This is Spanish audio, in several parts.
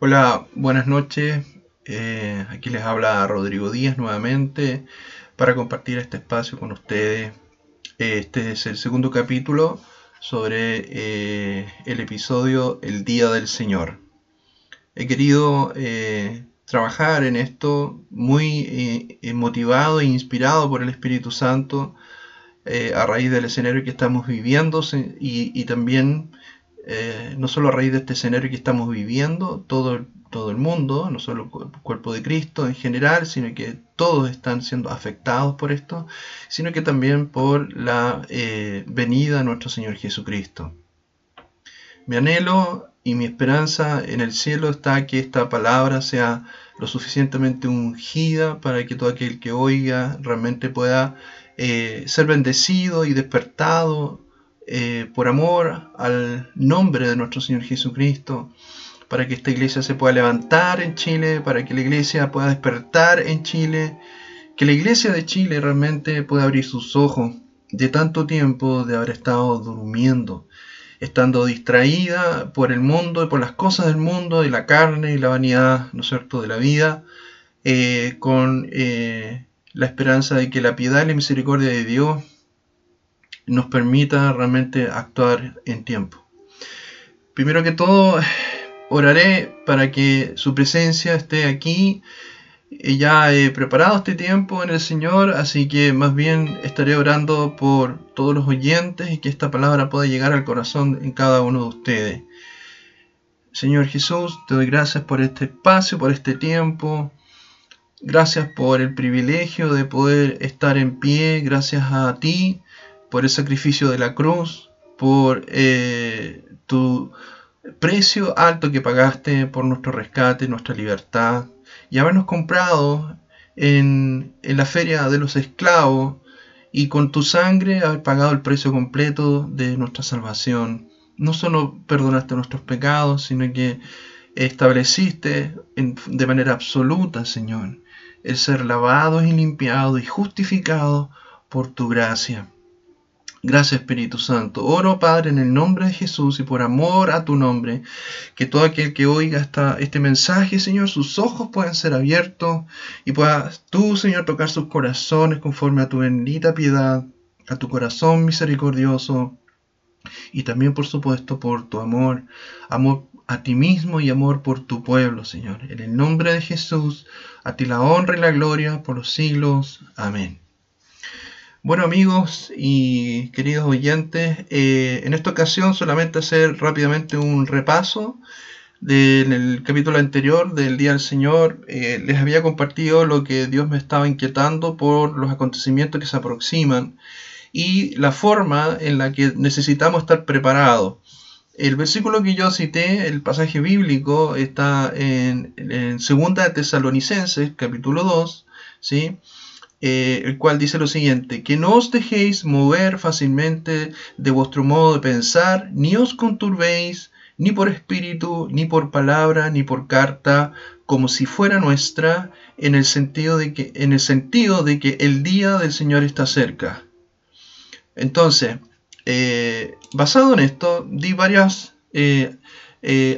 Hola, buenas noches. Eh, aquí les habla Rodrigo Díaz nuevamente para compartir este espacio con ustedes. Este es el segundo capítulo sobre eh, el episodio El Día del Señor. He querido eh, trabajar en esto muy motivado e inspirado por el Espíritu Santo a raíz del escenario que estamos viviendo y, y también eh, no solo a raíz de este escenario que estamos viviendo, todo, todo el mundo, no solo el cuerpo de Cristo en general, sino que todos están siendo afectados por esto, sino que también por la eh, venida de nuestro Señor Jesucristo. Mi anhelo y mi esperanza en el cielo está que esta palabra sea lo suficientemente ungida para que todo aquel que oiga realmente pueda eh, ser bendecido y despertado eh, por amor al nombre de nuestro Señor Jesucristo, para que esta iglesia se pueda levantar en Chile, para que la iglesia pueda despertar en Chile, que la iglesia de Chile realmente pueda abrir sus ojos de tanto tiempo de haber estado durmiendo, estando distraída por el mundo y por las cosas del mundo, y la carne y la vanidad, ¿no es cierto?, de la vida, eh, con eh, la esperanza de que la piedad y la misericordia de Dios nos permita realmente actuar en tiempo. Primero que todo, oraré para que su presencia esté aquí. Ya he preparado este tiempo en el Señor, así que más bien estaré orando por todos los oyentes y que esta palabra pueda llegar al corazón en cada uno de ustedes. Señor Jesús, te doy gracias por este espacio, por este tiempo. Gracias por el privilegio de poder estar en pie, gracias a ti por el sacrificio de la cruz, por eh, tu precio alto que pagaste por nuestro rescate, nuestra libertad, y habernos comprado en, la feria de los esclavos y con tu sangre haber pagado el precio completo de nuestra salvación. No solo perdonaste nuestros pecados, sino que estableciste de manera absoluta, Señor, el ser lavado y limpiado y justificado por tu gracia. Gracias Espíritu Santo. Oro Padre en el nombre de Jesús y por amor a tu nombre, que todo aquel que oiga este mensaje, Señor, sus ojos puedan ser abiertos y puedas tú, Señor, tocar sus corazones conforme a tu bendita piedad, a tu corazón misericordioso y también, por supuesto, por tu amor, amor a ti mismo y amor por tu pueblo, Señor. En el nombre de Jesús, a ti la honra y la gloria por los siglos. Amén. Bueno amigos y queridos oyentes, eh, en esta ocasión solamente hacer rápidamente un repaso del capítulo anterior del Día del Señor. Eh, les había compartido lo que Dios me estaba inquietando por los acontecimientos que se aproximan y la forma en la que necesitamos estar preparados. El versículo que yo cité, el pasaje bíblico, está en, en 2 Tesalonicenses, capítulo 2, ¿sí? Eh, el cual dice lo siguiente, que no os dejéis mover fácilmente de vuestro modo de pensar, ni os conturbéis, ni por espíritu, ni por palabra, ni por carta, como si fuera nuestra, en el sentido de que, en el, sentido de que el día del Señor está cerca. Entonces, eh, basado en esto, di varias eh,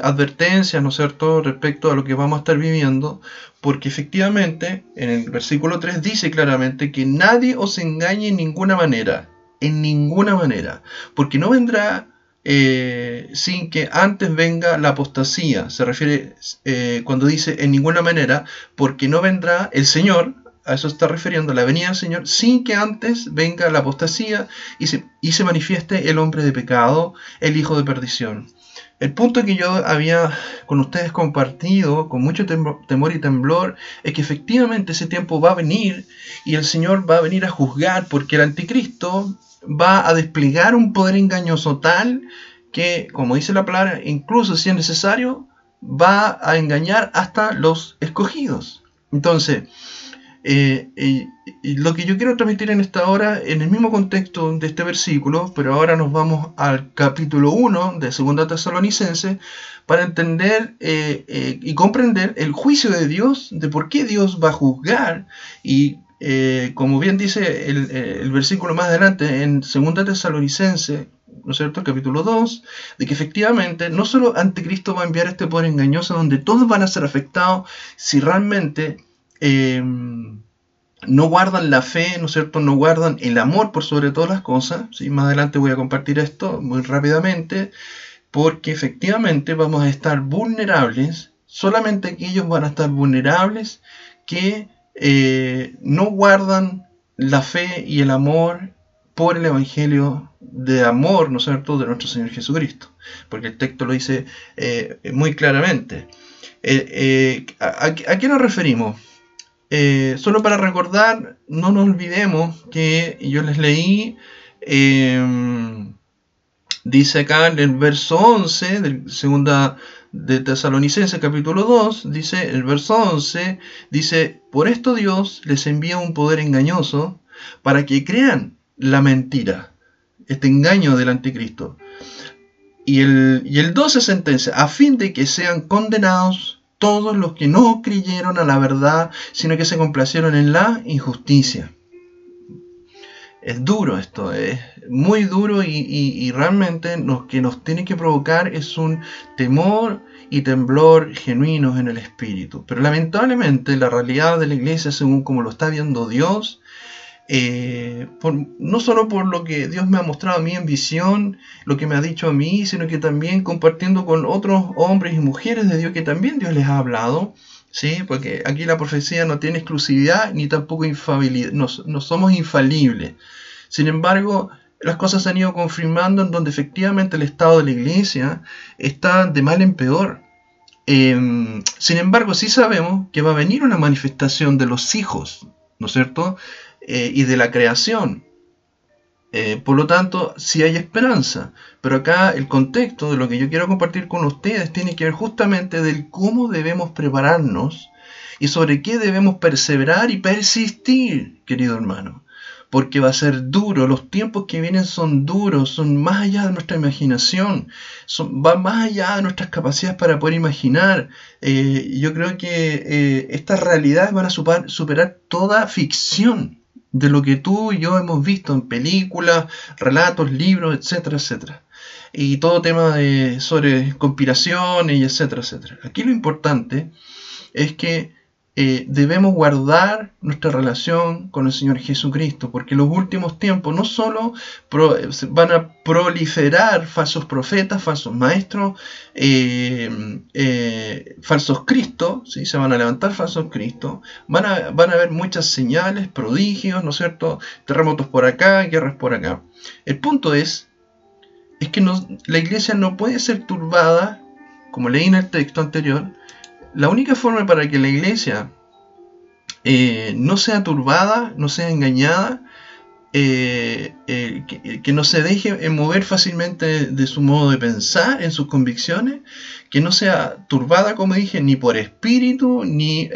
advertencias, ¿no es cierto?, respecto a lo que vamos a estar viviendo, porque efectivamente en el versículo 3 dice claramente que nadie os engañe en ninguna manera, en ninguna manera, porque no vendrá eh, sin que antes venga la apostasía. Se refiere eh, cuando dice en ninguna manera, porque no vendrá el Señor, a eso está refiriendo la venida del Señor, sin que antes venga la apostasía y se manifieste el hombre de pecado, el hijo de perdición. El punto que yo había con ustedes compartido con mucho temor y temblor es que efectivamente ese tiempo va a venir y el Señor va a venir a juzgar porque el anticristo va a desplegar un poder engañoso tal que, como dice la palabra, incluso si es necesario, va a engañar hasta los escogidos. Entonces, eh, lo que yo quiero transmitir en esta hora, en el mismo contexto de este versículo, pero ahora nos vamos al capítulo 1 de 2 Tesalonicense, para entender eh, eh, y comprender el juicio de Dios, de por qué Dios va a juzgar. Y como bien dice el, versículo más adelante, en 2 Tesalonicense, ¿no es cierto?, capítulo 2, de que efectivamente no solo Anticristo va a enviar este poder engañoso donde todos van a ser afectados si realmente eh, no guardan la fe, ¿no es cierto?, no guardan el amor por sobre todas las cosas, ¿sí? más adelante voy a compartir esto muy rápidamente, porque efectivamente vamos a estar vulnerables, solamente aquellos van a estar vulnerables que eh, no guardan la fe y el amor por el Evangelio de amor, ¿no es cierto?, de nuestro Señor Jesucristo. Porque el texto lo dice eh, muy claramente. Eh, ¿a, qué nos referimos? Solo para recordar, no nos olvidemos que yo les leí, dice acá en el verso 11, de segunda de Tesalonicenses capítulo 2, dice el verso 11, dice, por esto Dios les envía un poder engañoso para que crean la mentira, este engaño del anticristo. Y el, y el 12 sentencia, a fin de que sean condenados todos los que no creyeron a la verdad, sino que se complacieron en la injusticia. Es duro esto, es muy duro y, realmente lo que nos tiene que provocar es un temor y temblor genuinos en el espíritu. Pero lamentablemente la realidad de la iglesia, según como lo está viendo Dios, eh, no solo por lo que Dios me ha mostrado a mí en visión, lo que me ha dicho a mí, sino que también compartiendo con otros hombres y mujeres de Dios que también Dios les ha hablado, ¿sí? porque aquí la profecía no tiene exclusividad ni tampoco infabilidad, no, somos infalibles. Sin embargo, las cosas se han ido confirmando en donde efectivamente el estado de la iglesia está de mal en peor. Em, sin embargo, sí sabemos que va a venir una manifestación de los hijos, ¿no es cierto? Eh, y de la creación. Eh, por lo tanto, sí hay esperanza. Pero acá el contexto de lo que yo quiero compartir con ustedes tiene que ver justamente del cómo debemos prepararnos y sobre qué debemos perseverar y persistir, querido hermano. Porque va a ser duro, los tiempos que vienen son duros, son más allá de nuestra imaginación, son, van más allá de nuestras capacidades para poder imaginar. Eh, yo creo que estas realidades van a superar toda ficción de lo que tú y yo hemos visto en películas, relatos, libros, etcétera, etcétera. Y todo tema de, sobre conspiraciones etcétera, etcétera. Aquí lo importante es que eh, debemos guardar nuestra relación con el Señor Jesucristo, porque los últimos tiempos no solo van a proliferar falsos profetas, falsos maestros, eh, eh, falsos cristos, ¿sí? se van a levantar falsos cristos, van a, van a haber muchas señales, prodigios, ¿no es cierto? Terremotos por acá, guerras por acá. El punto es, es que la iglesia no puede ser turbada, como leí en el texto anterior, la única forma para que la iglesia eh, no sea turbada, no sea engañada, eh, eh, que, no se deje mover fácilmente de su modo de pensar, en sus convicciones, que no sea turbada, como dije, ni por espíritu, ni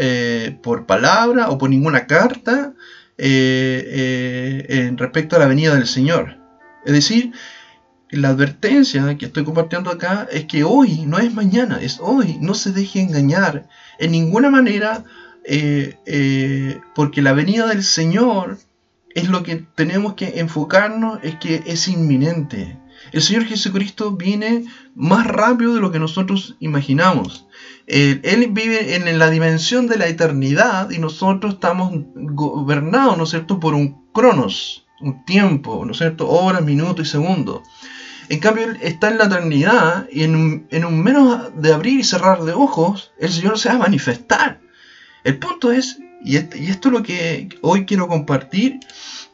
por palabra o por ninguna carta respecto a la venida del Señor. Es decir, la advertencia que estoy compartiendo acá es que hoy no es mañana, es hoy. No se deje engañar en ninguna manera eh, eh, porque la venida del Señor es lo que tenemos que enfocarnos, es que es inminente. El Señor Jesucristo viene más rápido de lo que nosotros imaginamos. Él, él vive en la dimensión de la eternidad y nosotros estamos gobernados, ¿no es cierto?, por un cronos, un tiempo, ¿no es cierto?, horas, minutos y segundos. En cambio, está en la eternidad y en un, menos de abrir y cerrar de ojos, el Señor se va a manifestar. El punto es, y esto es lo que hoy quiero compartir,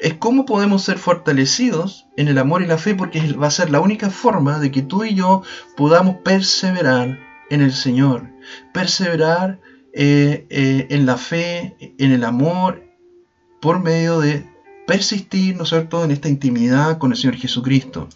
es cómo podemos ser fortalecidos en el amor y la fe, porque va a ser la única forma de que tú y yo podamos perseverar en el Señor, perseverar eh, eh, en la fe, en el amor, por medio de persistir, ¿no es cierto?, en esta intimidad con el Señor Jesucristo.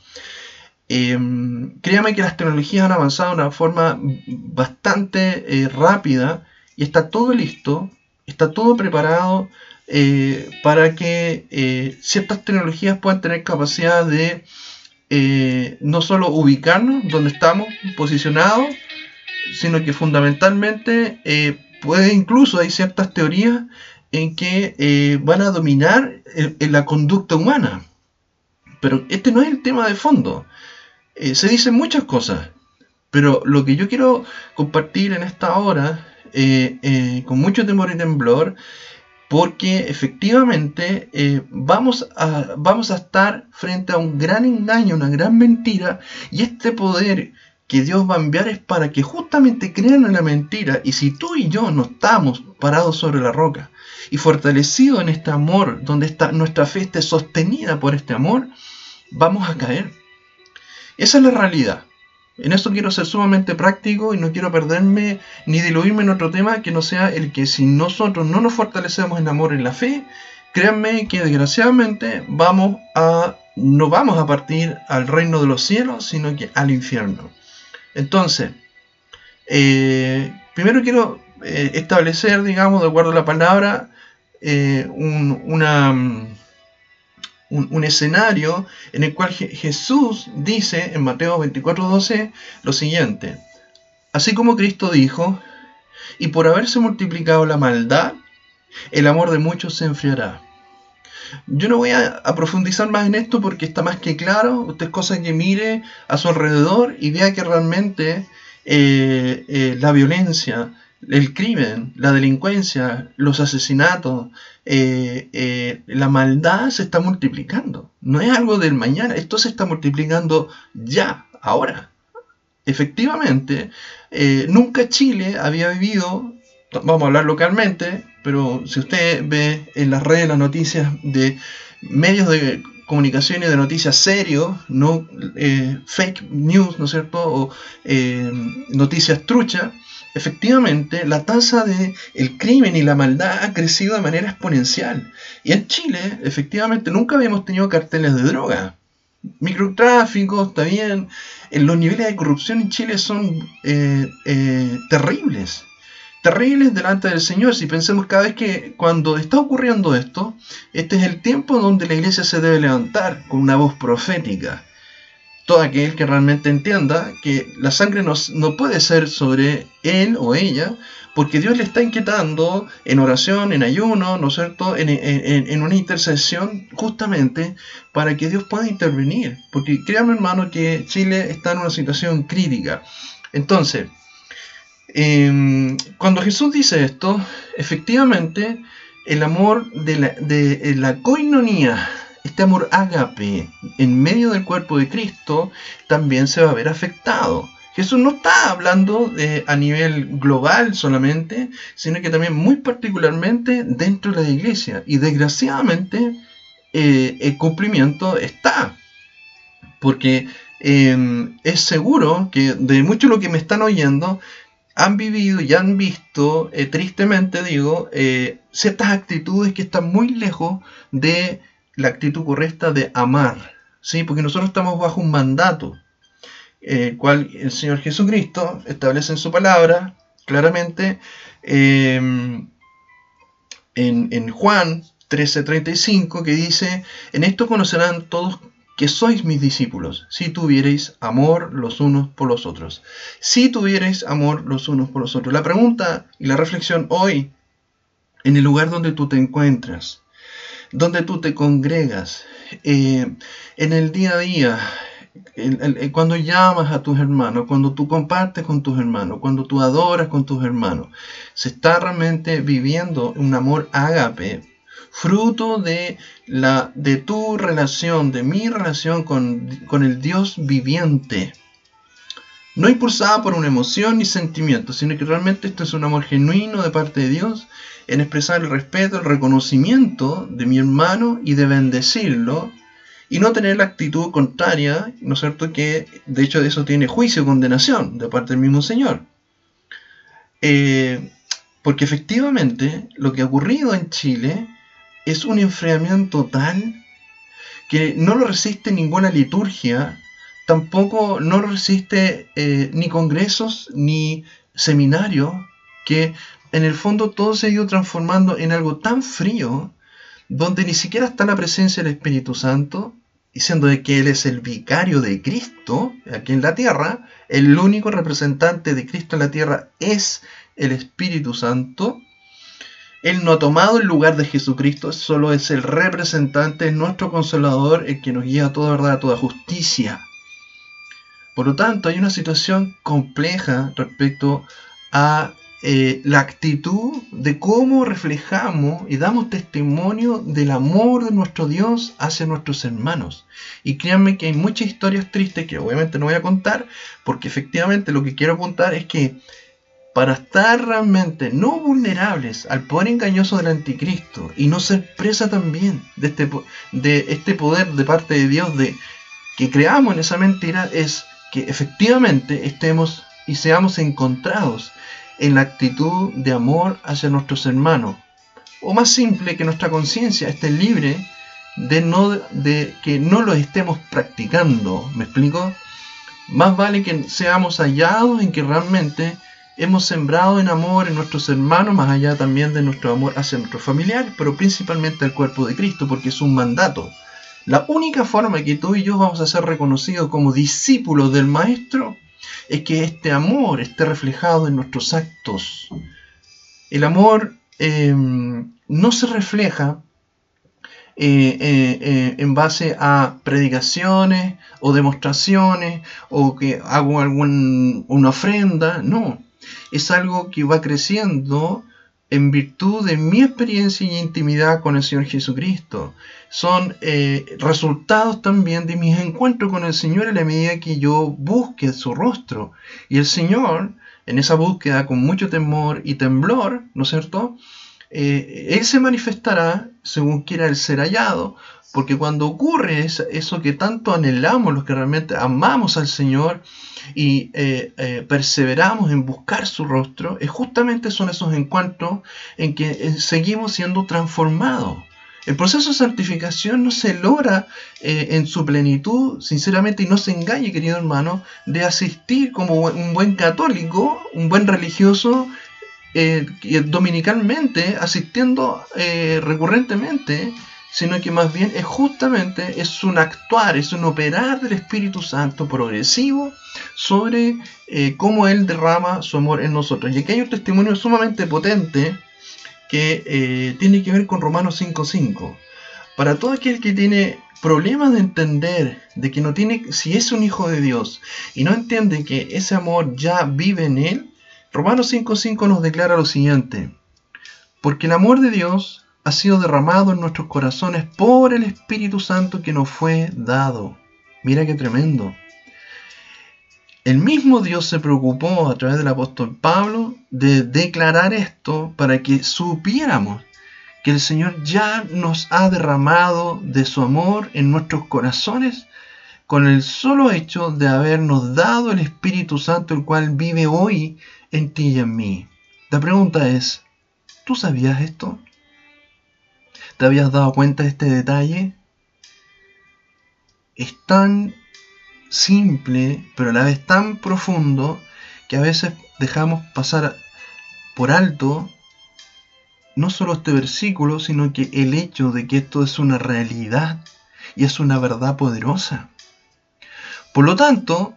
Em, créame que las tecnologías han avanzado de una forma bastante eh, rápida y está todo listo, está todo preparado eh, para que eh, ciertas tecnologías puedan tener capacidad de no solo ubicarnos donde estamos posicionados, sino que fundamentalmente puede incluso, hay ciertas teorías en que van a dominar la conducta humana Pero este no es el tema de fondo. Eh, se dicen muchas cosas, pero lo que yo quiero compartir en esta hora, eh, eh, con mucho temor y temblor, porque efectivamente vamos, a, vamos a estar frente a un gran engaño, una gran mentira, y este poder que Dios va a enviar es para que justamente crean en la mentira, y si tú y yo no estamos parados sobre la roca, y fortalecidos en este amor, donde está, nuestra fe esté sostenida por este amor, vamos a caer. Esa es la realidad. En eso quiero ser sumamente práctico y no quiero perderme ni diluirme en otro tema que no sea el que si nosotros no nos fortalecemos en amor en la fe, créanme que desgraciadamente vamos a no vamos a partir al reino de los cielos, sino que al infierno. Entonces, eh, primero quiero eh, establecer, digamos, de acuerdo a la palabra, eh, un, una, un, escenario en el cual Jesús dice en Mateo 24:12 lo siguiente, así como Cristo dijo, y por haberse multiplicado la maldad, el amor de muchos se enfriará. Yo no voy a, profundizar más en esto porque está más que claro. Usted es cosa que mire a su alrededor y vea que realmente eh, eh, la violencia, el crimen, la delincuencia, los asesinatos, eh, eh, la maldad se está multiplicando. No es algo del mañana, esto se está multiplicando ya, ahora. Efectivamente, eh, nunca Chile había vivido, vamos a hablar localmente, pero si usted ve en las redes las noticias de medios de comunicación y de noticias serios, no fake news, ¿no es cierto? O noticias truchas, efectivamente la tasa de el crimen y la maldad ha crecido de manera exponencial. Y en Chile, efectivamente, nunca habíamos tenido carteles de droga. Microtráfico, está bien. Los niveles de corrupción en Chile son eh, eh, terribles. Terribles delante del Señor. Si pensemos cada vez que cuando está ocurriendo esto, este es el tiempo donde la iglesia se debe levantar con una voz profética todo aquel que realmente entienda que la sangre no, no, puede ser sobre él o ella, porque Dios le está inquietando en oración, en ayuno, ¿no es cierto?, en, en, una intercesión justamente para que Dios pueda intervenir. Porque créanme hermano que Chile está en una situación crítica. Entonces, em, cuando Jesús dice esto, efectivamente el amor de la, de la coinonía, este amor ágape en medio del cuerpo de Cristo también se va a ver afectado. Jesús no está hablando de, a nivel global solamente, sino que también muy particularmente dentro de la iglesia. Y desgraciadamente eh, el cumplimiento está. Porque em, es seguro que de mucho lo que me están oyendo han vivido y han visto, eh, tristemente digo, eh, ciertas actitudes que están muy lejos de la actitud correcta de amar, ¿sí? Porque nosotros estamos bajo un mandato, el cual el Señor Jesucristo establece en su palabra claramente em, en, en Juan 13:35 que dice, en esto conocerán todos que sois mis discípulos, si tuvierais amor los unos por los otros. Si tuvierais amor los unos por los otros. La pregunta y la reflexión hoy, en el lugar donde tú te encuentras, donde tú te congregas, eh, en el día a día, cuando llamas a tus hermanos, cuando tú compartes con tus hermanos, cuando tú adoras con tus hermanos, se está realmente viviendo un amor ágape, fruto de, la, de tu relación, de mi relación con, con el Dios viviente. No impulsada por una emoción ni sentimiento, sino que realmente esto es un amor genuino de parte de Dios en expresar el respeto, el reconocimiento de mi hermano y de bendecirlo y no tener la actitud contraria, ¿no es cierto? Que de hecho de eso tiene juicio condenación de parte del mismo Señor. Eh, porque efectivamente lo que ha ocurrido en Chile es un enfriamiento tal que no lo resiste ninguna liturgia, tampoco no lo resiste eh, ni congresos ni seminarios que en el fondo todo se ha ido transformando en algo tan frío, donde ni siquiera está la presencia del Espíritu Santo, diciendo de que Él es el vicario de Cristo aquí en la tierra, el único representante de Cristo en la tierra es el Espíritu Santo. Él no ha tomado el lugar de Jesucristo, solo es el representante, nuestro consolador, el que nos guía a toda verdad, a toda justicia. Por lo tanto, hay una situación compleja respecto a eh, la actitud de cómo reflejamos y damos testimonio del amor de nuestro Dios hacia nuestros hermanos. Y créanme que hay muchas historias tristes que obviamente no voy a contar, porque efectivamente lo que quiero contar es que para estar realmente no vulnerables al poder engañoso del anticristo y no ser presa también de este, de este poder de parte de Dios de que creamos en esa mentira es que efectivamente estemos y seamos encontrados en la actitud de amor hacia nuestros hermanos. O más simple, que nuestra conciencia esté libre de, no, de que no lo estemos practicando. ¿Me explico? Más vale que seamos hallados en que realmente hemos sembrado en amor en nuestros hermanos, más allá también de nuestro amor hacia nuestros familiares, pero principalmente al cuerpo de Cristo, porque es un mandato. La única forma que tú y yo vamos a ser reconocidos como discípulos del Maestro es que este amor esté reflejado en nuestros actos. El amor em, no se refleja eh, eh, eh, en base a predicaciones o demostraciones o que hago alguna ofrenda, no. Es algo que va creciendo en virtud de mi experiencia y intimidad con el Señor Jesucristo. Son eh, resultados también de mis encuentros con el Señor en la medida que yo busque su rostro. Y el Señor, en esa búsqueda con mucho temor y temblor, ¿no es cierto? Eh, él se manifestará según quiera el ser hallado, porque cuando ocurre eso que tanto anhelamos, los que realmente amamos al Señor, y eh, eh, perseveramos en buscar su rostro, es justamente son esos encuentros en que eh, seguimos siendo transformados. El proceso de santificación no se logra en su plenitud, sinceramente, y no se engañe, querido hermano, de asistir como un buen católico, un buen religioso, dominicalmente, asistiendo recurrentemente sino que más bien es justamente es un actuar, es un operar del Espíritu Santo progresivo sobre eh, cómo Él derrama su amor en nosotros. Y aquí hay un testimonio sumamente potente que eh, tiene que ver con Romanos 5.5. Para todo aquel que tiene problemas de entender de que no tiene, si es un hijo de Dios y no entiende que ese amor ya vive en él, Romanos 5.5 nos declara lo siguiente, porque el amor de Dios ha sido derramado en nuestros corazones por el Espíritu Santo que nos fue dado. Mira qué tremendo. El mismo Dios se preocupó a través del apóstol Pablo de declarar esto para que supiéramos que el Señor ya nos ha derramado de su amor en nuestros corazones con el solo hecho de habernos dado el Espíritu Santo, el cual vive hoy en ti y en mí. La pregunta es, ¿tú sabías esto? ¿Te habías dado cuenta de este detalle? Es tan simple, pero a la vez tan profundo, que a veces dejamos pasar por alto no solo este versículo, sino que el hecho de que esto es una realidad y es una verdad poderosa. Por lo tanto,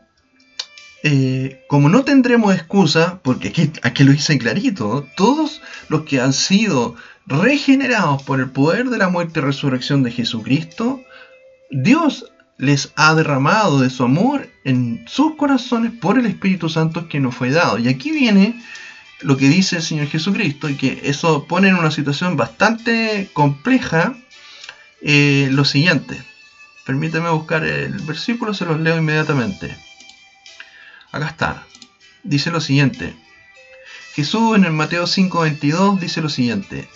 eh, como no tendremos excusa, porque aquí, lo dice clarito, todos los que han sido regenerados por el poder de la muerte y resurrección de Jesucristo, Dios les ha derramado de su amor en sus corazones por el Espíritu Santo que nos fue dado. Y aquí viene lo que dice el Señor Jesucristo y que eso pone en una situación bastante compleja eh, lo siguiente. Permíteme buscar el versículo, se los leo inmediatamente. Acá está. Dice lo siguiente. Jesús en el Mateo 5:22 dice lo siguiente.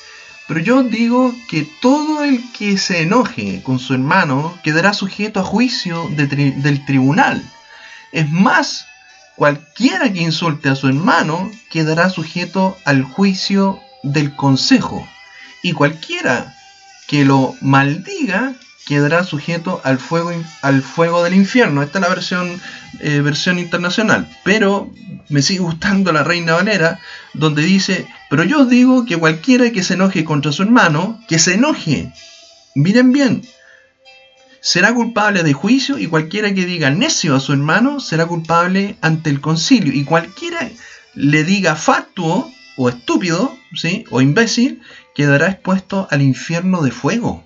Pero yo digo que todo el que se enoje con su hermano quedará sujeto a juicio del tribunal. Es más, cualquiera que insulte a su hermano quedará sujeto al juicio del consejo. Y cualquiera que lo maldiga quedará sujeto al fuego, al fuego del infierno. Esta es la versión, eh, versión internacional. Pero me sigue gustando la Reina Valera, donde dice, pero yo digo que cualquiera que se enoje contra su hermano, que se enoje, miren bien, será culpable de juicio y cualquiera que diga necio a su hermano será culpable ante el concilio. Y cualquiera le diga fatuo o estúpido, ¿sí? o imbécil, quedará expuesto al infierno de fuego.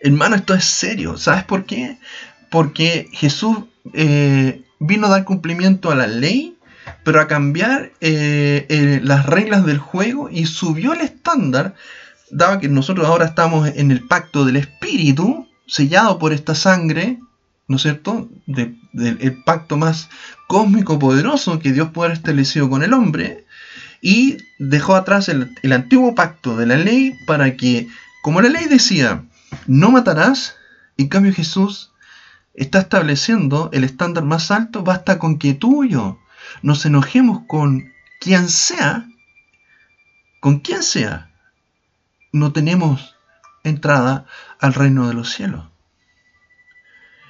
Hermano, esto es serio. ¿Sabes por qué? Porque Jesús eh, vino a dar cumplimiento a la ley, pero a cambiar eh, eh, las reglas del juego y subió el estándar, dado que nosotros ahora estamos en el pacto del Espíritu, sellado por esta sangre, ¿no es cierto? del pacto más cósmico poderoso que Dios puede haber establecido con el hombre, y dejó atrás el, el antiguo pacto de la ley para que, como la ley decía, no matarás, en cambio Jesús está estableciendo el estándar más alto, basta con que tú y yo nos enojemos con quien sea, con quien sea, no tenemos entrada al reino de los cielos.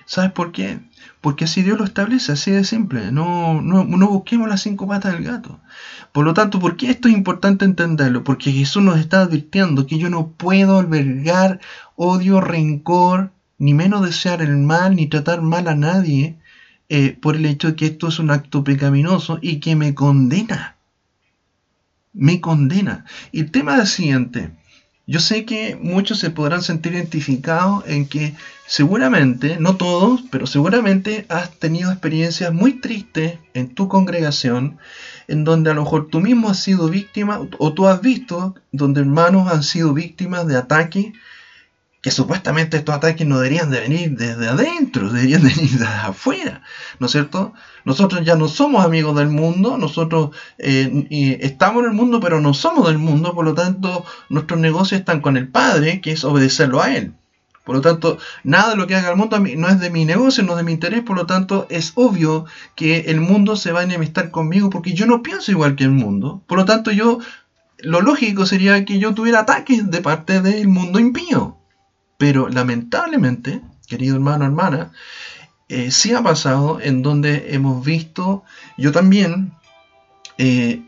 ¿Sabes por qué? Porque así Dios lo establece, así de simple. No, no, busquemos las cinco patas del gato. Por lo tanto, ¿por qué esto es importante entenderlo? Porque Jesús nos está advirtiendo que yo no puedo albergar odio, rencor, ni menos desear el mal, ni tratar mal a nadie eh, por el hecho de que esto es un acto pecaminoso y que me condena. Me condena. Y el tema es siguiente. Yo sé que muchos se podrán sentir identificados en que seguramente, no todos, pero seguramente has tenido experiencias muy tristes en tu congregación, en donde a lo mejor tú mismo has sido víctima o tú has visto donde hermanos han sido víctimas de ataques que supuestamente estos ataques no deberían de venir desde adentro, deberían de venir desde afuera, ¿no es cierto? Nosotros ya no somos amigos del mundo, nosotros eh, estamos en el mundo, pero no somos del mundo, por lo tanto nuestros negocios están con el Padre, que es obedecerlo a Él. Por lo tanto, nada de lo que haga el mundo no es de mi negocio, no es de mi interés, por lo tanto es obvio que el mundo se va a enemistar conmigo porque yo no pienso igual que el mundo. Por lo tanto, yo, lo lógico sería que yo tuviera ataques de parte del mundo impío. Pero lamentablemente, querido hermano, hermana, eh, sí ha pasado en donde hemos visto, yo también, eh,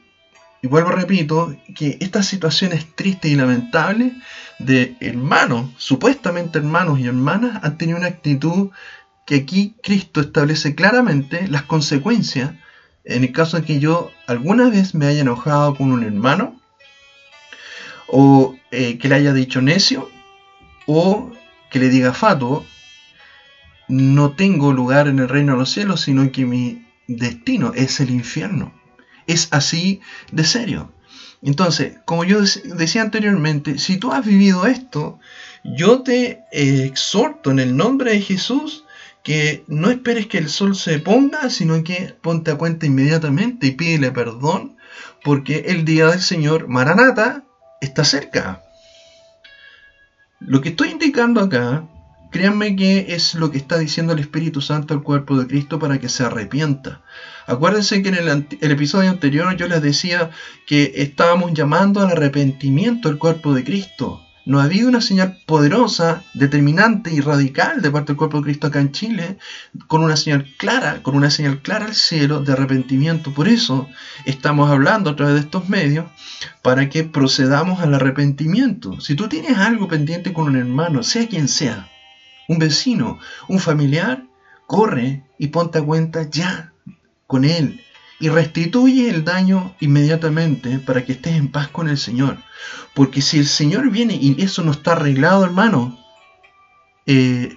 y vuelvo repito, que estas situaciones tristes y lamentables de hermanos, supuestamente hermanos y hermanas, han tenido una actitud que aquí Cristo establece claramente las consecuencias. En el caso de que yo alguna vez me haya enojado con un hermano o eh, que le haya dicho necio o que le diga Fato, no tengo lugar en el reino de los cielos, sino que mi destino es el infierno. Es así de serio. Entonces, como yo decía anteriormente, si tú has vivido esto, yo te exhorto en el nombre de Jesús que no esperes que el sol se ponga, sino que ponte a cuenta inmediatamente y pídele perdón, porque el día del Señor Maranata está cerca. Lo que estoy indicando acá, créanme que es lo que está diciendo el Espíritu Santo al cuerpo de Cristo para que se arrepienta. Acuérdense que en el, episodio anterior yo les decía que estábamos llamando al arrepentimiento del cuerpo de Cristo. No ha habido una señal poderosa, determinante y radical de parte del cuerpo de Cristo acá en Chile, con una señal clara, con una señal clara al cielo de arrepentimiento. Por eso estamos hablando a través de estos medios para que procedamos al arrepentimiento. Si tú tienes algo pendiente con un hermano, sea quien sea, un vecino, un familiar, corre y ponte a cuenta ya con él y restituye el daño inmediatamente para que estés en paz con el Señor. Porque si el Señor viene y eso no está arreglado, hermano, eh,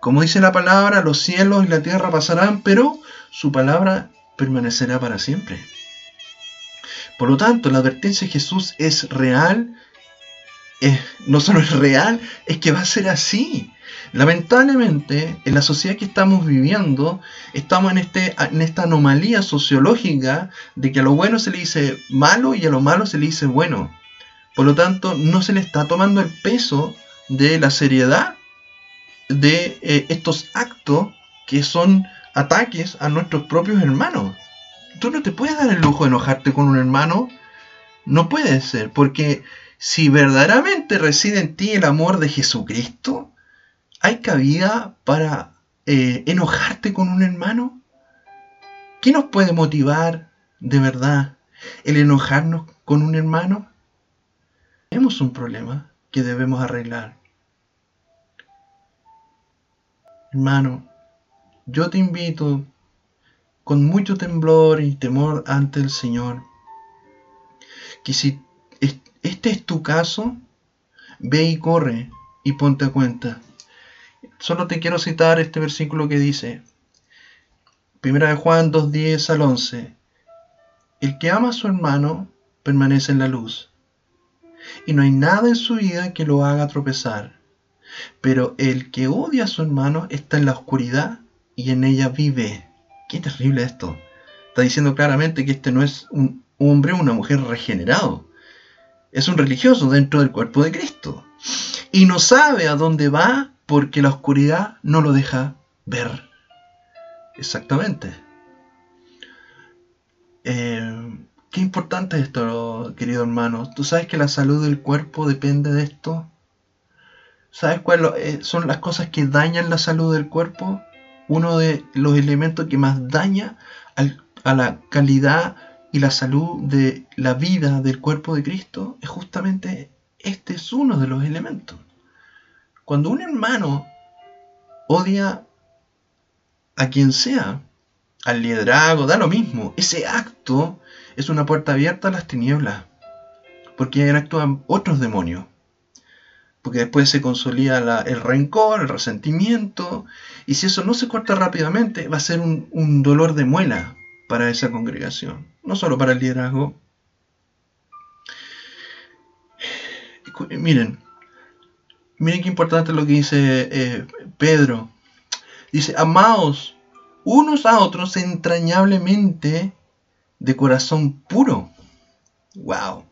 como dice la palabra, los cielos y la tierra pasarán, pero su palabra permanecerá para siempre. Por lo tanto, la advertencia de Jesús es real, no solo es real, es que va a ser así. Lamentablemente, en la sociedad que estamos viviendo, estamos en, este, en esta anomalía sociológica de que a lo bueno se le dice malo y a lo malo se le dice bueno. Por lo tanto, no se le está tomando el peso de la seriedad de eh, estos actos que son ataques a nuestros propios hermanos. Tú no te puedes dar el lujo de enojarte con un hermano. No puede ser, porque si verdaderamente reside en ti el amor de Jesucristo, ¿Hay cabida para eh, enojarte con un hermano? ¿Qué nos puede motivar de verdad el enojarnos con un hermano? Tenemos un problema que debemos arreglar. Hermano, yo te invito con mucho temblor y temor ante el Señor, que si este es tu caso, ve y corre y ponte a cuenta. Solo te quiero citar este versículo que dice, Primera de Juan 2.10 al 11, el que ama a su hermano permanece en la luz, y no hay nada en su vida que lo haga tropezar. Pero el que odia a su hermano está en la oscuridad y en ella vive. Qué terrible esto. Está diciendo claramente que este no es un hombre o una mujer regenerado. Es un religioso dentro del cuerpo de Cristo. Y no sabe a dónde va porque la oscuridad no lo deja ver. Exactamente. Eh, qué importante es esto, querido hermano. ¿Tú sabes que la salud del cuerpo depende de esto? ¿Sabes cuáles eh, son las cosas que dañan la salud del cuerpo? Uno de los elementos que más daña a la calidad y la salud de la vida del cuerpo de Cristo es justamente este es uno de los elementos. Cuando un hermano odia a quien sea, al liderazgo, da lo mismo, ese acto es una puerta abierta a las tinieblas, porque ahí actúan otros demonios porque después se consolida el rencor, el resentimiento, y si eso no se corta rápidamente, va a ser un, dolor de muela para esa congregación, no solo para el liderazgo. Miren, miren qué importante lo que dice eh, Pedro. Dice, amaos unos a otros entrañablemente de corazón puro. Wow.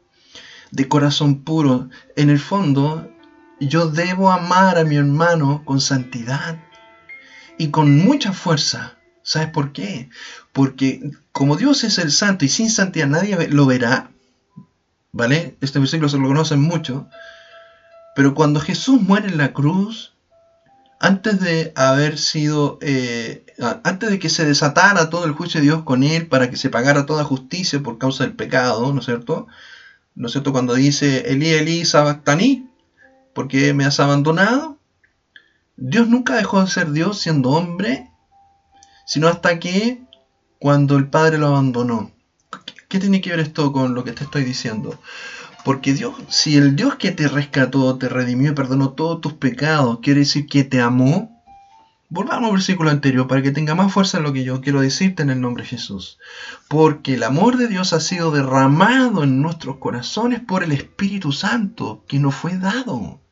De corazón puro. En el fondo, yo debo amar a mi hermano con santidad y con mucha fuerza. ¿Sabes por qué? Porque como Dios es el santo y sin santidad nadie lo verá, ¿vale? Este versículo se lo conocen mucho, pero cuando Jesús muere en la cruz, antes de haber sido, eh, antes de que se desatara todo el juicio de Dios con él para que se pagara toda justicia por causa del pecado, ¿no es cierto? ¿No es cierto? Cuando dice Elí, Elí, Sabactani, porque me has abandonado. Dios nunca dejó de ser Dios siendo hombre, sino hasta que cuando el Padre lo abandonó. ¿Qué tiene que ver esto con lo que te estoy diciendo? Porque Dios, si el Dios que te rescató, te redimió y perdonó todos tus pecados, quiere decir que te amó, Volvamos al versículo anterior para que tenga más fuerza en lo que yo quiero decirte en el nombre de Jesús. Porque el amor de Dios ha sido derramado en nuestros corazones por el Espíritu Santo que nos fue dado.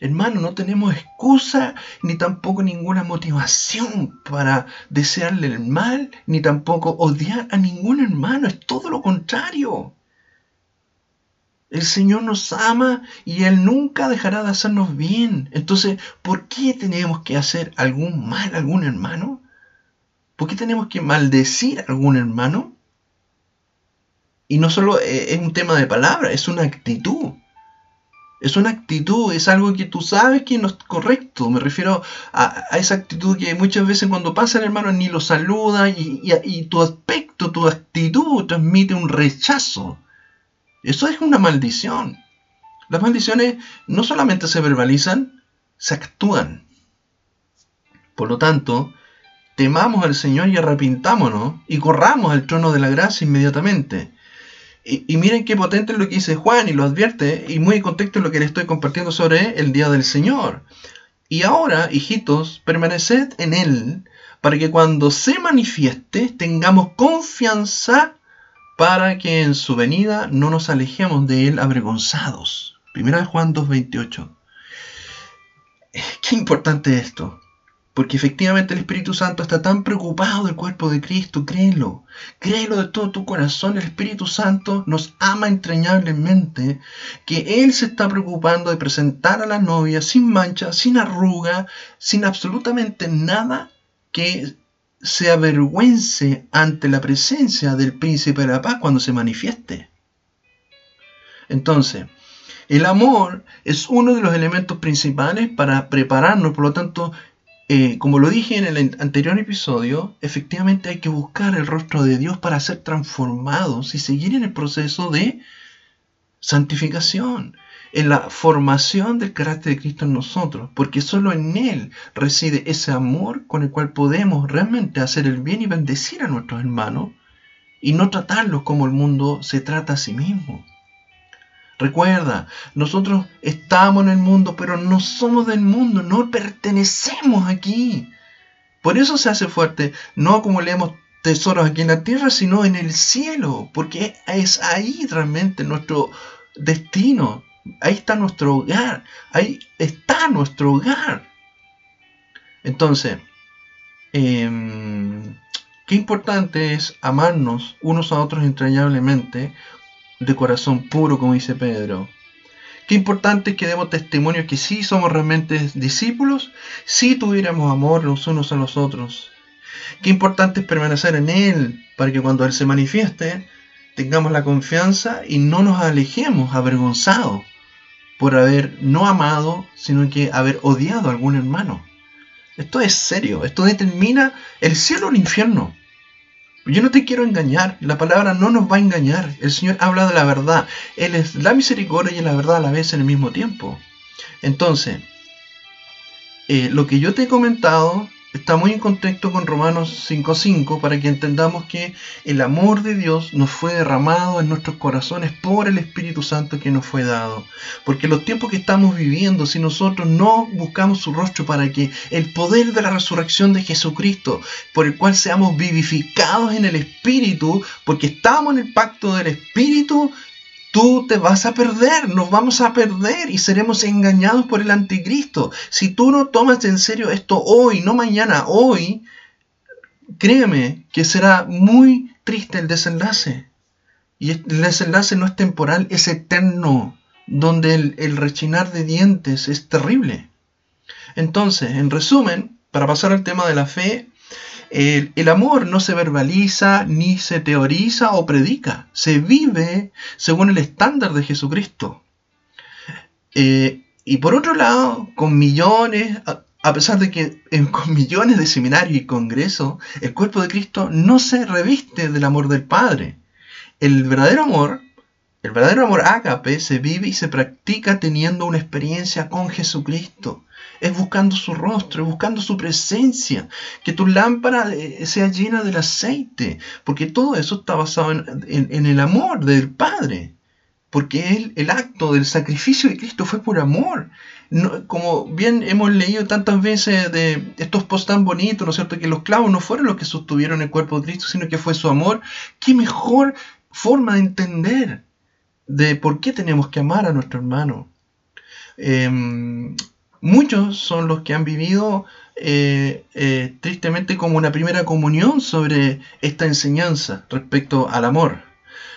Hermano, no tenemos excusa ni tampoco ninguna motivación para desearle el mal, ni tampoco odiar a ningún hermano. Es todo lo contrario. El Señor nos ama y Él nunca dejará de hacernos bien. Entonces, ¿por qué tenemos que hacer algún mal a algún hermano? ¿Por qué tenemos que maldecir a algún hermano? Y no solo eh, es un tema de palabra, es una actitud. Es una actitud, es algo que tú sabes que no es correcto. Me refiero a, esa actitud que muchas veces cuando pasa el hermano ni lo saluda y, y tu aspecto, tu actitud transmite un rechazo. Eso es una maldición. Las maldiciones no solamente se verbalizan, se actúan. Por lo tanto, temamos al Señor y arrepintámonos y corramos al trono de la gracia inmediatamente. Y, miren qué potente es lo que dice Juan y lo advierte, y muy en contexto lo que le estoy compartiendo sobre el día del Señor. Y ahora, hijitos, permaneced en Él, para que cuando se manifieste tengamos confianza para que en su venida no nos alejemos de Él avergonzados. Primera de Juan 2.28. Qué importante esto. Porque efectivamente el Espíritu Santo está tan preocupado del cuerpo de Cristo, créelo, créelo de todo tu corazón, el Espíritu Santo nos ama entrañablemente, que Él se está preocupando de presentar a la novia sin mancha, sin arruga, sin absolutamente nada que se avergüence ante la presencia del príncipe de la paz cuando se manifieste. Entonces, el amor es uno de los elementos principales para prepararnos, por lo tanto, eh, como lo dije en el anterior episodio, efectivamente hay que buscar el rostro de Dios para ser transformados y seguir en el proceso de santificación, en la formación del carácter de Cristo en nosotros, porque solo en Él reside ese amor con el cual podemos realmente hacer el bien y bendecir a nuestros hermanos y no tratarlos como el mundo se trata a sí mismo. Recuerda, nosotros estamos en el mundo, pero no somos del mundo, no pertenecemos aquí. Por eso se hace fuerte, no acumulemos tesoros aquí en la tierra, sino en el cielo, porque es ahí realmente nuestro destino, ahí está nuestro hogar, ahí está nuestro hogar. Entonces, em, qué importante es amarnos unos a otros entrañablemente, de corazón puro, como dice Pedro. Qué importante es que demos testimonio que sí somos realmente discípulos, si tuviéramos amor los unos a los otros. Qué importante es permanecer en Él, para que cuando Él se manifieste, tengamos la confianza y no nos alejemos avergonzados por haber no amado, sino que haber odiado a algún hermano. Esto es serio, esto determina el cielo o el infierno. Yo no te quiero engañar, la palabra no nos va a engañar. El Señor habla de la verdad. Él es la misericordia y la verdad a la vez en el mismo tiempo. Entonces, eh, lo que yo te he comentado está muy en contexto con Romanos 5.5 para que entendamos que el amor de Dios nos fue derramado en nuestros corazones por el Espíritu Santo que nos fue dado. Porque los tiempos que estamos viviendo, si nosotros no buscamos su rostro para que el poder de la resurrección de Jesucristo, por el cual seamos vivificados en el Espíritu, porque estamos en el pacto del Espíritu, tú te vas a perder, nos vamos a perder y seremos engañados por el anticristo. Si tú no tomas en serio esto hoy, no mañana, hoy, créeme que será muy triste el desenlace. Y el desenlace no es temporal, es eterno, donde el, el rechinar de dientes es terrible. Entonces, en resumen, para pasar al tema de la fe, el, amor no se verbaliza, ni se teoriza o predica, se vive según el estándar de Jesucristo. Eh, y por otro lado, con millones, a, pesar de que con millones de seminarios y congresos, el cuerpo de Cristo no se reviste del amor del Padre. El verdadero amor, el verdadero amor ágape se vive y se practica teniendo una experiencia con Jesucristo es buscando su rostro, es buscando su presencia, que tu lámpara eh, sea llena del aceite, porque todo eso está basado en, el amor del Padre, porque el acto del sacrificio de Cristo fue por amor. como bien hemos leído tantas veces de estos posts tan bonitos, ¿no es cierto? Que los clavos no fueron los que sostuvieron el cuerpo de Cristo, sino que fue su amor. ¿Qué mejor forma de entender de por qué tenemos que amar a nuestro hermano? Em, Muchos son los que han vivido eh, eh, tristemente como una primera comunión sobre esta enseñanza respecto al amor.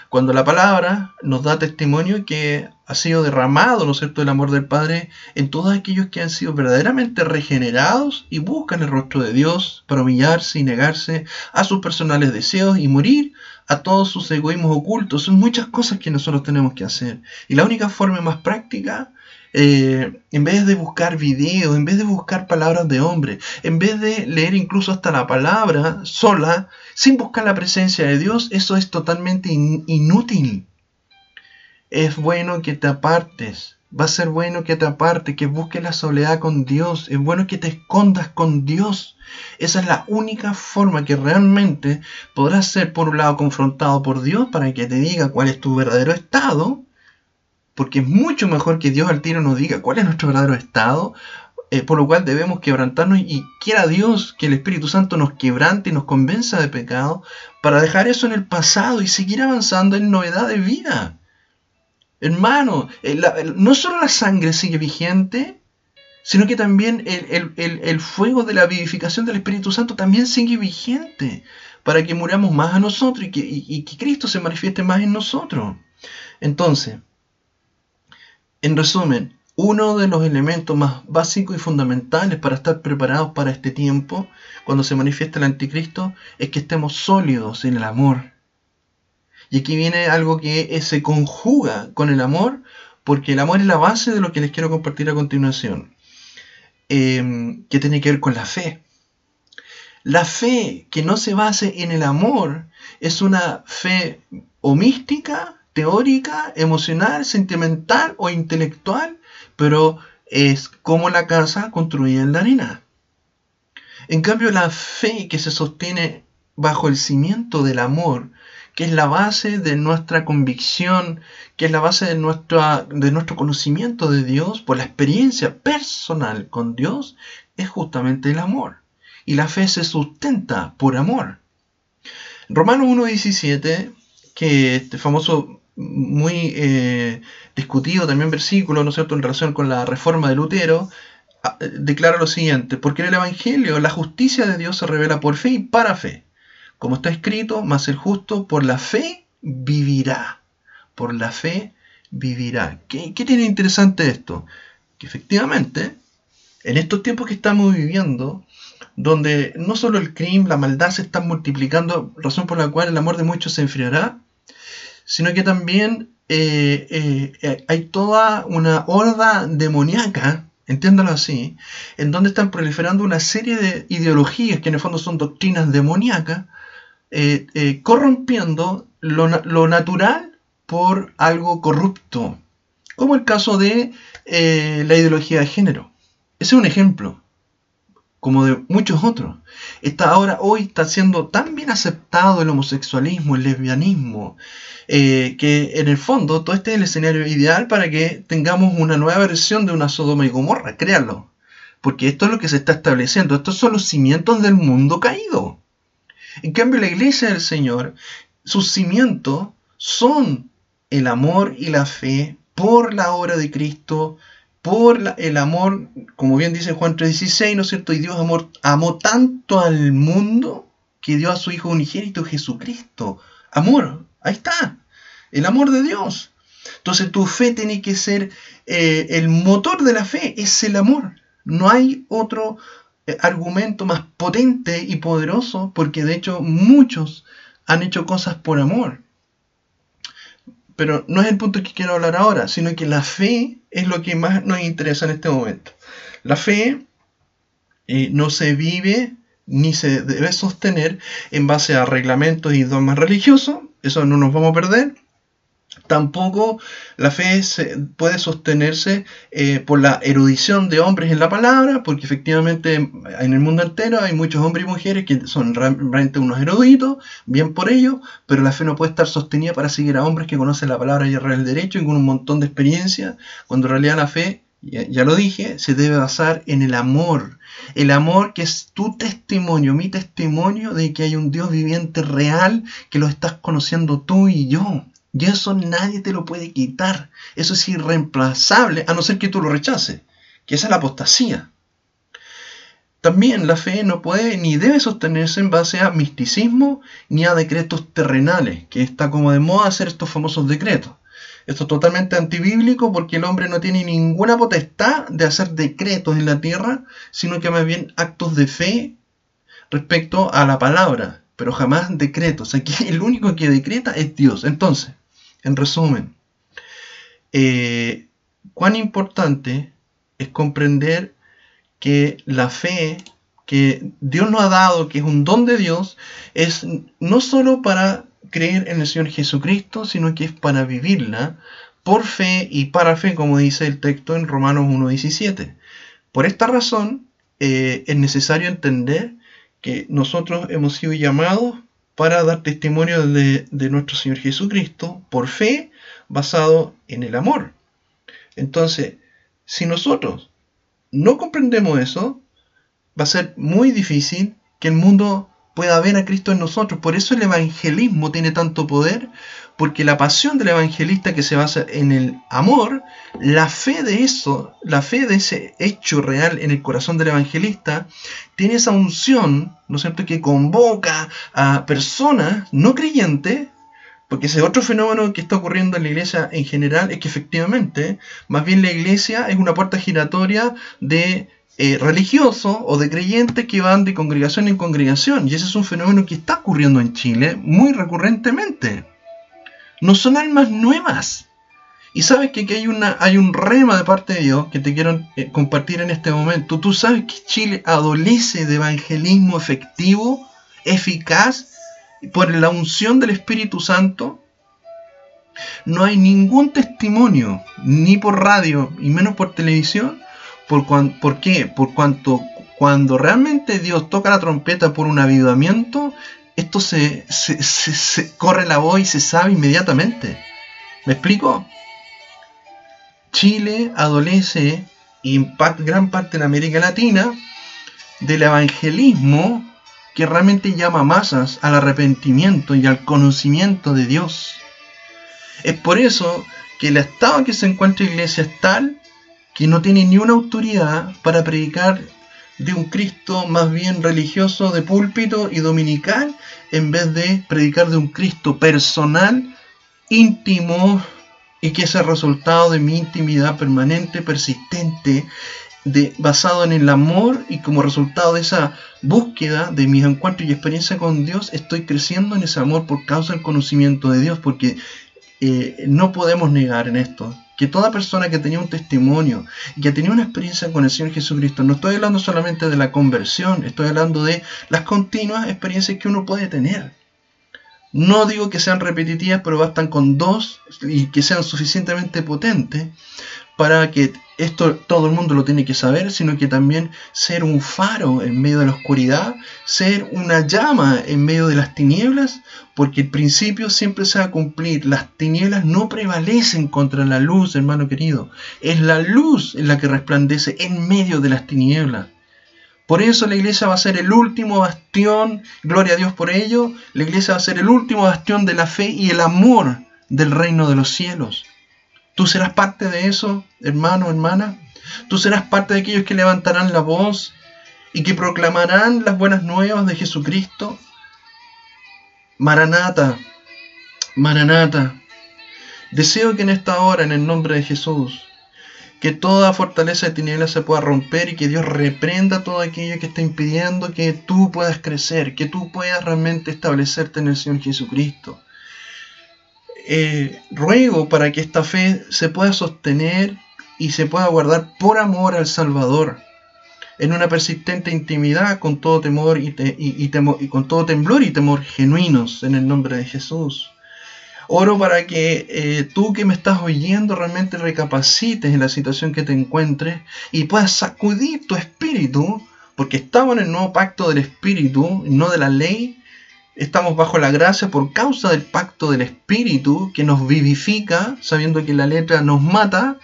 Cuando la palabra nos da testimonio que ha sido derramado, ¿no es cierto?, el amor del Padre en todos aquellos que han sido verdaderamente regenerados y buscan el rostro de Dios para humillarse y negarse a sus personales deseos y morir a todos sus egoísmos ocultos. Son muchas cosas que nosotros tenemos que hacer. Y la única forma más práctica eh, en vez de buscar videos, en vez de buscar palabras de hombre, en vez de leer incluso hasta la palabra sola, sin buscar la presencia de Dios, eso es totalmente inútil. Es bueno que te apartes, va a ser bueno que te apartes, que busques la soledad con Dios, es bueno que te escondas con Dios. Esa es la única forma que realmente podrás ser por un lado confrontado por Dios para que te diga cuál es tu verdadero estado porque es mucho mejor que Dios al tiro nos diga cuál es nuestro verdadero estado, eh, por lo cual debemos quebrantarnos y quiera Dios que el Espíritu Santo nos quebrante y nos convenza de pecado para dejar eso en el pasado y seguir avanzando en novedad de vida. Hermano, no solo la sangre sigue vigente, sino que también el, fuego de la vivificación del Espíritu Santo también sigue vigente para que muramos más a nosotros y que, y que Cristo se manifieste más en nosotros. Entonces, en resumen, uno de los elementos más básicos y fundamentales para estar preparados para este tiempo, cuando se manifiesta el anticristo, es que estemos sólidos en el amor. Y aquí viene algo que se conjuga con el amor, porque el amor es la base de lo que les quiero compartir a continuación, em, que tiene que ver con la fe. La fe que no se base en el amor es una fe o mística teórica, emocional, sentimental o intelectual, pero es como la casa construida en la arena. En cambio, la fe que se sostiene bajo el cimiento del amor, que es la base de nuestra convicción, que es la base de, de nuestro conocimiento de Dios, por la experiencia personal con Dios, es justamente el amor. Y la fe se sustenta por amor. Romanos 1.17, que este famoso, muy eh, discutido también versículo, ¿no es cierto?, en relación con la reforma de Lutero, ah, declara lo siguiente, porque en el Evangelio la justicia de Dios se revela por fe y para fe. Como está escrito, más el justo por la fe vivirá. Por la fe vivirá. ¿Qué, qué tiene interesante esto? Que efectivamente, en estos tiempos que estamos viviendo, donde no solo el crimen, la maldad se están multiplicando, razón por la cual el amor de muchos se enfriará, sino que también eh, eh, eh, hay toda una horda demoníaca, entiéndalo así, en donde están proliferando una serie de ideologías que en el fondo son doctrinas demoníacas, corrompiendo lo, lo, natural por algo corrupto, como el caso de la ideología de género. Ese es un ejemplo como de muchos otros. Está ahora, hoy está siendo tan bien aceptado el homosexualismo, el lesbianismo, eh, que en el fondo todo este es el escenario ideal para que tengamos una nueva versión de una Sodoma y Gomorra, créanlo. Porque esto es lo que se está estableciendo, estos son los cimientos del mundo caído. En cambio, la iglesia del Señor, sus cimientos son el amor y la fe por la obra de Cristo, por el amor, como bien dice Juan 3:16, ¿no es cierto? Y Dios amor, amó tanto al mundo que dio a su Hijo unigénito Jesucristo. Amor, ahí está, el amor de Dios. Entonces tu fe tiene que ser eh, el motor de la fe, es el amor. No hay otro eh, argumento más potente y poderoso, porque de hecho muchos han hecho cosas por amor. Pero no es el punto que quiero hablar ahora, sino que la fe es lo que más nos interesa en este momento. La fe eh, no se vive ni se debe sostener en base a reglamentos y dogmas religiosos, eso no nos vamos a perder, Tampoco la fe puede sostenerse eh, por la erudición de hombres en la palabra, porque efectivamente en el mundo entero hay muchos hombres y mujeres que son realmente unos eruditos, bien por ello, pero la fe no puede estar sostenida para seguir a hombres que conocen la palabra y el derecho y con un montón de experiencia, cuando en realidad la fe, ya lo dije, se debe basar en el amor. El amor que es tu testimonio, mi testimonio de que hay un Dios viviente real que lo estás conociendo tú y yo. Y eso nadie te lo puede quitar. Eso es irreemplazable, a no ser que tú lo rechaces, que esa es la apostasía. También la fe no puede ni debe sostenerse en base a misticismo ni a decretos terrenales, que está como de moda hacer estos famosos decretos. Esto es totalmente antibíblico porque el hombre no tiene ninguna potestad de hacer decretos en la tierra, sino que más bien actos de fe respecto a la palabra, pero jamás decretos. Aquí el único que decreta es Dios. Entonces, en resumen, eh, cuán importante es comprender que la fe que Dios nos ha dado, que es un don de Dios, es no solo para creer en el Señor Jesucristo, sino que es para vivirla por fe y para fe, como dice el texto en Romanos 1.17. Por esta razón, eh, es necesario entender que nosotros hemos sido llamados para dar testimonio de, nuestro Señor Jesucristo por fe basado en el amor. Entonces, si nosotros no comprendemos eso, va a ser muy difícil que el mundo pueda ver a Cristo en nosotros. Por eso el evangelismo tiene tanto poder, porque la pasión del evangelista que se basa en el amor, la fe de eso, la fe de ese hecho real en el corazón del evangelista, tiene esa unción, ¿no es cierto?, que convoca a personas no creyentes, porque ese otro fenómeno que está ocurriendo en la iglesia en general es que efectivamente, más bien la iglesia es una puerta giratoria de eh, religiosos o de creyentes que van de congregación en congregación. Y ese es un fenómeno que está ocurriendo en Chile muy recurrentemente. No son almas nuevas. Y sabes que aquí hay, una, hay un rema de parte de Dios que te quiero eh, compartir en este momento. Tú sabes que Chile adolece de evangelismo efectivo, eficaz, por la unción del Espíritu Santo. No hay ningún testimonio, ni por radio, y menos por televisión, por, ¿Por qué? Por cuanto cuando realmente Dios toca la trompeta por un avivamiento, esto se, corre la voz y se sabe inmediatamente. ¿Me explico? Chile adolece, y en gran parte de América Latina, del evangelismo que realmente llama masas al arrepentimiento y al conocimiento de Dios. Es por eso que el estado en que se encuentra la iglesia es tal que no tiene ni una autoridad para predicar de un Cristo más bien religioso de púlpito y dominical en vez de predicar de un Cristo personal, íntimo y que es el resultado de mi intimidad permanente, persistente, de, basado en el amor y como resultado de esa búsqueda de mis encuentros y experiencia con Dios, estoy creciendo en ese amor por causa del conocimiento de Dios, porque eh, no podemos negar en esto que toda persona que tenía un testimonio y que tenía una experiencia con el Señor Jesucristo, no estoy hablando solamente de la conversión, estoy hablando de las continuas experiencias que uno puede tener. No digo que sean repetitivas, pero bastan con dos y que sean suficientemente potentes para que esto todo el mundo lo tiene que saber, sino que también ser un faro en medio de la oscuridad, ser una llama en medio de las tinieblas, porque el principio siempre se va a cumplir. Las tinieblas no prevalecen contra la luz, hermano querido. Es la luz en la que resplandece en medio de las tinieblas. Por eso la iglesia va a ser el último bastión, gloria a Dios por ello, la iglesia va a ser el último bastión de la fe y el amor del reino de los cielos. Tú serás parte de eso, hermano, hermana. Tú serás parte de aquellos que levantarán la voz y que proclamarán las buenas nuevas de Jesucristo. Maranata, Maranata. Deseo que en esta hora, en el nombre de Jesús, que toda fortaleza de tinieblas se pueda romper y que Dios reprenda todo aquello que está impidiendo que tú puedas crecer, que tú puedas realmente establecerte en el Señor Jesucristo. Eh, ruego para que esta fe se pueda sostener y se pueda guardar por amor al Salvador, en una persistente intimidad con todo temor y, y con todo temblor y temor genuinos en el nombre de Jesús. Oro para que eh, tú que me estás oyendo realmente recapacites en la situación que te encuentres y puedas sacudir tu espíritu, porque estamos en el nuevo pacto del espíritu, no de la ley, Estamos bajo la gracia por causa del pacto del Espíritu que nos vivifica, sabiendo que la letra nos mata.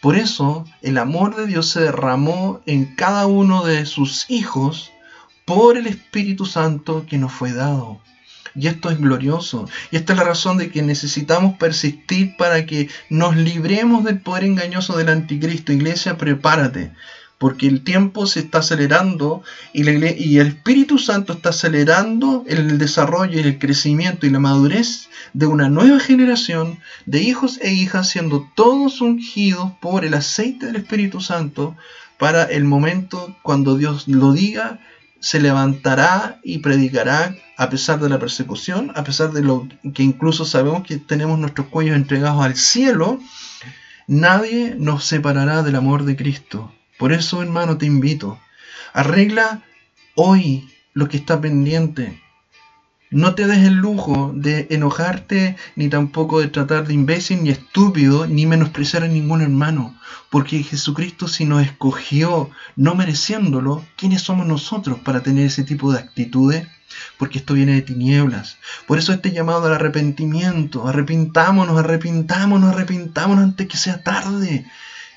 Por eso el amor de Dios se derramó en cada uno de sus hijos por el Espíritu Santo que nos fue dado. Y esto es glorioso. Y esta es la razón de que necesitamos persistir para que nos libremos del poder engañoso del anticristo. Iglesia, prepárate porque el tiempo se está acelerando y, y, el Espíritu Santo está acelerando el desarrollo y el crecimiento y la madurez de una nueva generación de hijos e hijas siendo todos ungidos por el aceite del Espíritu Santo para el momento cuando Dios lo diga, se levantará y predicará a pesar de la persecución, a pesar de lo que incluso sabemos que tenemos nuestros cuellos entregados al cielo, nadie nos separará del amor de Cristo. Por eso, hermano, te invito. Arregla hoy lo que está pendiente. No te des el lujo de enojarte, ni tampoco de tratar de imbécil, ni estúpido, ni menospreciar a ningún hermano. Porque Jesucristo si nos escogió, no mereciéndolo, ¿quiénes somos nosotros para tener ese tipo de actitudes? Porque esto viene de tinieblas. Por eso este llamado al arrepentimiento. Arrepintámonos, arrepintámonos, arrepintámonos antes que sea tarde.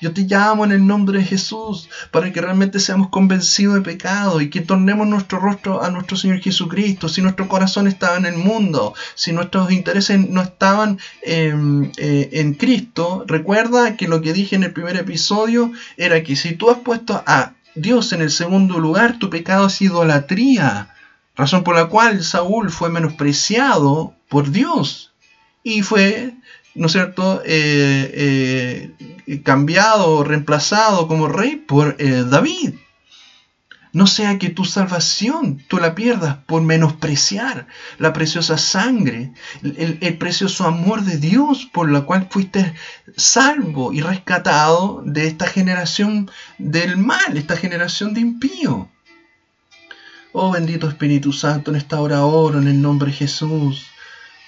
Yo te llamo en el nombre de Jesús para que realmente seamos convencidos de pecado y que tornemos nuestro rostro a nuestro Señor Jesucristo. Si nuestro corazón estaba en el mundo, si nuestros intereses no estaban em, eh, en Cristo, recuerda que lo que dije en el primer episodio era que si tú has puesto a Dios en el segundo lugar, tu pecado es idolatría. Razón por la cual Saúl fue menospreciado por Dios y fue ¿no es cierto?, eh, eh, cambiado reemplazado como rey por eh, David. No sea que tu salvación tú la pierdas por menospreciar la preciosa sangre, el, el, precioso amor de Dios por la cual fuiste salvo y rescatado de esta generación del mal, esta generación de impío. Oh bendito Espíritu Santo, en esta hora oro en el nombre de Jesús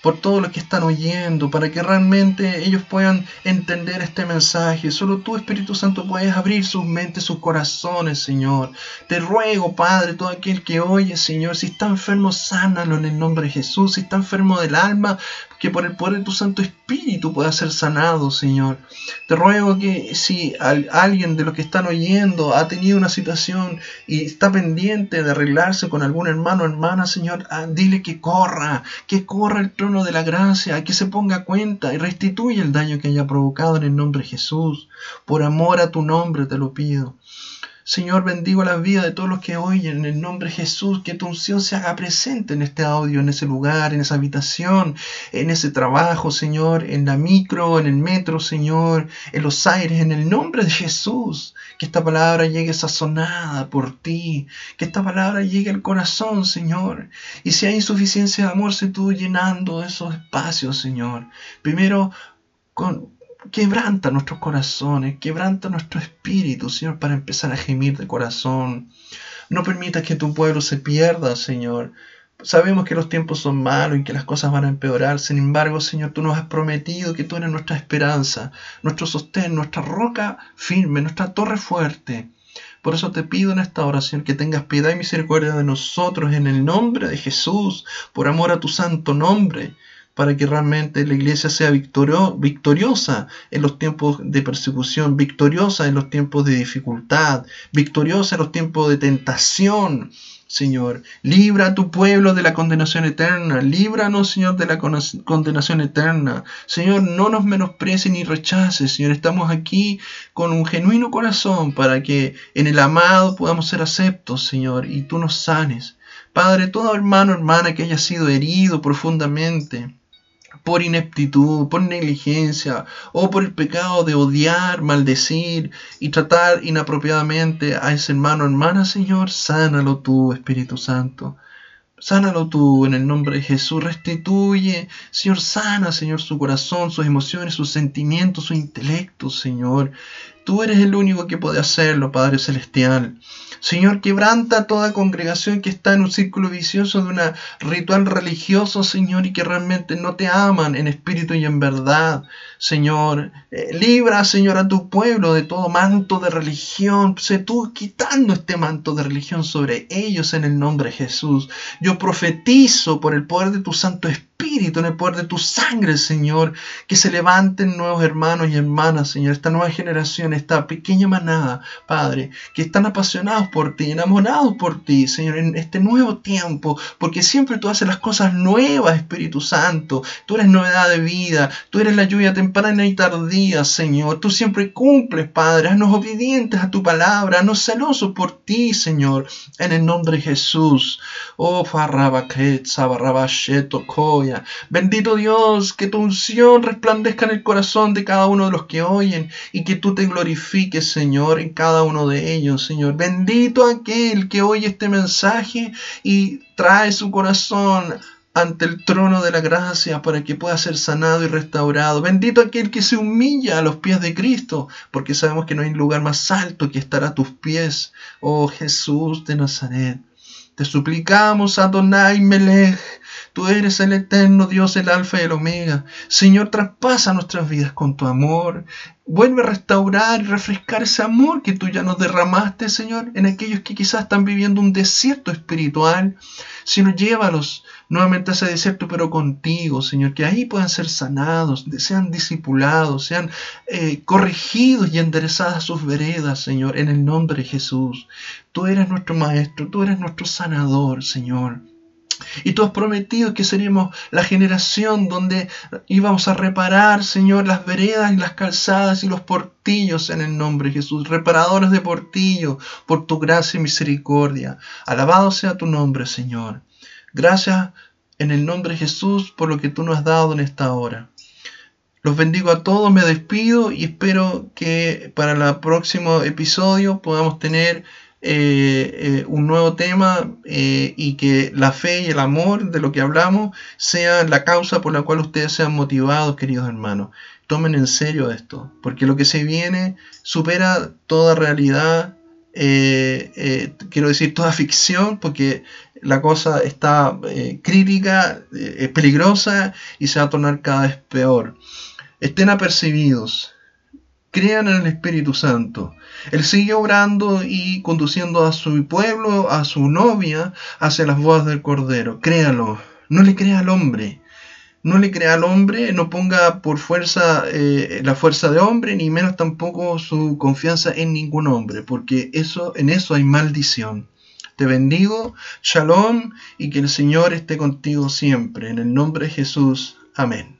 por todo lo que están oyendo, para que realmente ellos puedan entender este mensaje. Solo tú, Espíritu Santo, puedes abrir sus mentes, sus corazones, Señor. Te ruego, Padre, todo aquel que oye, Señor, si está enfermo, sánalo en el nombre de Jesús. Si está enfermo del alma, que por el poder de tu Santo Espíritu pueda ser sanado, Señor. Te ruego que si alguien de los que están oyendo ha tenido una situación y está pendiente de arreglarse con algún hermano o hermana, Señor, ah, dile que corra, que corra el trono de la gracia, que se ponga cuenta y restituya el daño que haya provocado en el nombre de Jesús. Por amor a tu nombre te lo pido. Señor, bendigo la vida de todos los que oyen en el nombre de Jesús, que tu unción se haga presente en este audio, en ese lugar, en esa habitación, en ese trabajo, Señor, en la micro, en el metro, Señor, en los aires, en el nombre de Jesús. Que esta palabra llegue sazonada por ti, que esta palabra llegue al corazón, Señor. Y si hay insuficiencia de amor, se tú llenando esos espacios, Señor. Primero, con, quebranta nuestros corazones, quebranta nuestro espíritu, Señor, para empezar a gemir de corazón. No permitas que tu pueblo se pierda, Señor. Sabemos que los tiempos son malos y que las cosas van a empeorar. Sin embargo, Señor, tú nos has prometido que tú eres nuestra esperanza, nuestro sostén, nuestra roca firme, nuestra torre fuerte. Por eso te pido en esta oración que tengas piedad y misericordia de nosotros en el nombre de Jesús, por amor a tu santo nombre para que realmente la iglesia sea victoriosa en los tiempos de persecución, victoriosa en los tiempos de dificultad, victoriosa en los tiempos de tentación. Señor, libra a tu pueblo de la condenación eterna, líbranos, Señor, de la condenación eterna. Señor, no nos menosprecies ni rechaces, Señor, estamos aquí con un genuino corazón para que en el amado podamos ser aceptos, Señor, y tú nos sanes. Padre, todo hermano, hermana que haya sido herido profundamente, por ineptitud, por negligencia o por el pecado de odiar, maldecir y tratar inapropiadamente a ese hermano hermana, Señor, sánalo tú, Espíritu Santo. Sánalo tú en el nombre de Jesús. Restituye, Señor, sana, Señor, su corazón, sus emociones, sus sentimientos, su intelecto, Señor. Tú eres el único que puede hacerlo, Padre Celestial. Señor, quebranta toda congregación que está en un círculo vicioso de un ritual religioso, Señor, y que realmente no te aman en espíritu y en verdad. Señor, eh, libra, Señor, a tu pueblo de todo manto de religión. Sé tú quitando este manto de religión sobre ellos en el nombre de Jesús. Yo profetizo por el poder de tu Santo Espíritu Espíritu, en el poder de tu sangre, Señor, que se levanten nuevos hermanos y hermanas, Señor, esta nueva generación, esta pequeña manada, Padre, que están apasionados por ti, enamorados por ti, Señor, en este nuevo tiempo, porque siempre tú haces las cosas nuevas, Espíritu Santo, tú eres novedad de vida, tú eres la lluvia temprana y tardía, Señor, tú siempre cumples, Padre, haznos obedientes a tu palabra, haznos celosos por ti, Señor, en el nombre de Jesús. Oh, Farrabaket, Sabarrabasheto, Bendito Dios, que tu unción resplandezca en el corazón de cada uno de los que oyen y que tú te glorifiques, Señor, en cada uno de ellos, Señor. Bendito aquel que oye este mensaje y trae su corazón ante el trono de la gracia para que pueda ser sanado y restaurado. Bendito aquel que se humilla a los pies de Cristo, porque sabemos que no hay lugar más alto que estar a tus pies, oh Jesús de Nazaret. Te suplicamos, Adonai Melech, Tú eres el eterno Dios, el alfa y el omega. Señor, traspasa nuestras vidas con tu amor. Vuelve a restaurar y refrescar ese amor que tú ya nos derramaste, Señor, en aquellos que quizás están viviendo un desierto espiritual. Señor, llévalos nuevamente a ese desierto, pero contigo, Señor, que ahí puedan ser sanados, sean discipulados, sean eh, corregidos y enderezadas sus veredas, Señor, en el nombre de Jesús. Tú eres nuestro Maestro, tú eres nuestro sanador, Señor. Y tú has prometido que seríamos la generación donde íbamos a reparar, Señor, las veredas y las calzadas y los portillos en el nombre de Jesús. Reparadores de portillo, por tu gracia y misericordia. Alabado sea tu nombre, Señor. Gracias en el nombre de Jesús por lo que tú nos has dado en esta hora. Los bendigo a todos, me despido y espero que para el próximo episodio podamos tener eh, eh, un nuevo tema eh, y que la fe y el amor de lo que hablamos sea la causa por la cual ustedes sean motivados, queridos hermanos. Tomen en serio esto, porque lo que se viene supera toda realidad, quiero decir toda ficción, porque la cosa está crítica, es peligrosa y se va a tornar cada vez peor. Estén apercibidos, crean en el Espíritu Santo. Él sigue orando y conduciendo a su pueblo, a su novia, hacia las bodas del Cordero. Créalo, no le crea al hombre. No le crea al hombre, no ponga por fuerza eh, la fuerza de hombre, ni menos tampoco su confianza en ningún hombre, porque eso, en eso hay maldición. Te bendigo, shalom, y que el Señor esté contigo siempre. En el nombre de Jesús. Amén.